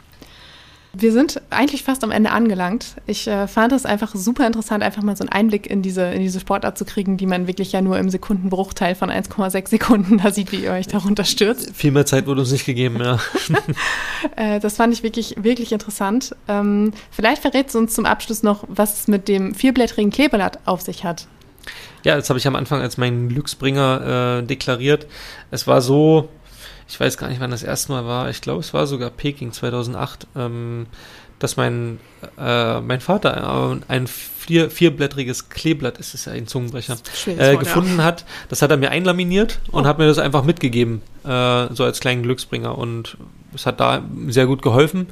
Wir sind eigentlich fast am Ende angelangt. Ich äh, fand es einfach super interessant, einfach mal so einen Einblick in diese, in diese Sportart zu kriegen, die man wirklich ja nur im Sekundenbruchteil von 1,6 Sekunden da sieht, wie ihr euch darunter stürzt. Viel mehr Zeit wurde uns nicht gegeben, ja. äh, das fand ich wirklich, wirklich interessant. Ähm, vielleicht verrätst du uns zum Abschluss noch, was es mit dem vierblättrigen Kleeblatt auf sich hat. Ja, das habe ich am Anfang als meinen Glücksbringer äh, deklariert. Es war so, ich weiß gar nicht, wann das erste Mal war, ich glaube, es war sogar Peking 2008, ähm, dass mein, äh, mein Vater ein vier, vierblättriges Kleeblatt, ist es ja ein Zungenbrecher, äh, gefunden hat. Das hat er mir einlaminiert und oh. hat mir das einfach mitgegeben, äh, so als kleinen Glücksbringer. Und es hat da sehr gut geholfen.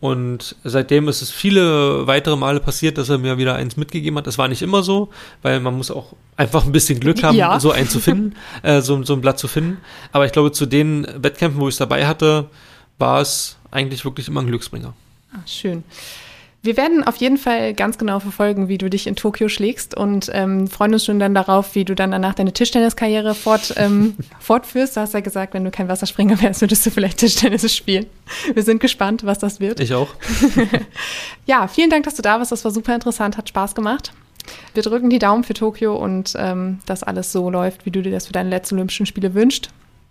Und seitdem ist es viele weitere Male passiert, dass er mir wieder eins mitgegeben hat. Das war nicht immer so, weil man muss auch einfach ein bisschen Glück haben, ja. so einen zu finden, äh, so, so ein Blatt zu finden. Aber ich glaube, zu den Wettkämpfen, wo ich es dabei hatte, war es eigentlich wirklich immer ein Glücksbringer. Ach, schön. Wir werden auf jeden Fall ganz genau verfolgen, wie du dich in Tokio schlägst und ähm, freuen uns schon dann darauf, wie du dann danach deine Tischtenniskarriere fort, ähm, fortführst. Du hast ja gesagt, wenn du kein Wasserspringer wärst, würdest du vielleicht Tischtennis spielen. Wir sind gespannt, was das wird. Ich auch. ja, vielen Dank, dass du da warst. Das war super interessant, hat Spaß gemacht. Wir drücken die Daumen für Tokio und ähm, dass alles so läuft, wie du dir das für deine letzten Olympischen Spiele wünschst.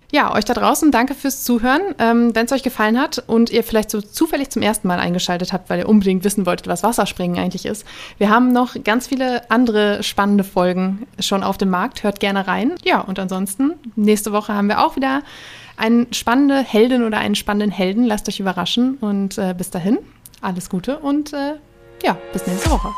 Ja, euch da draußen, danke fürs Zuhören. Ähm, Wenn es euch gefallen hat und ihr vielleicht so zufällig zum ersten Mal eingeschaltet habt, weil ihr unbedingt wissen wolltet, was Wasserspringen eigentlich ist, wir haben noch ganz viele andere spannende Folgen schon auf dem Markt. Hört gerne rein. Ja, und ansonsten, nächste Woche haben wir auch wieder eine spannende Heldin oder einen spannenden Helden. Lasst euch überraschen und äh, bis dahin, alles Gute und äh, ja, bis nächste Woche.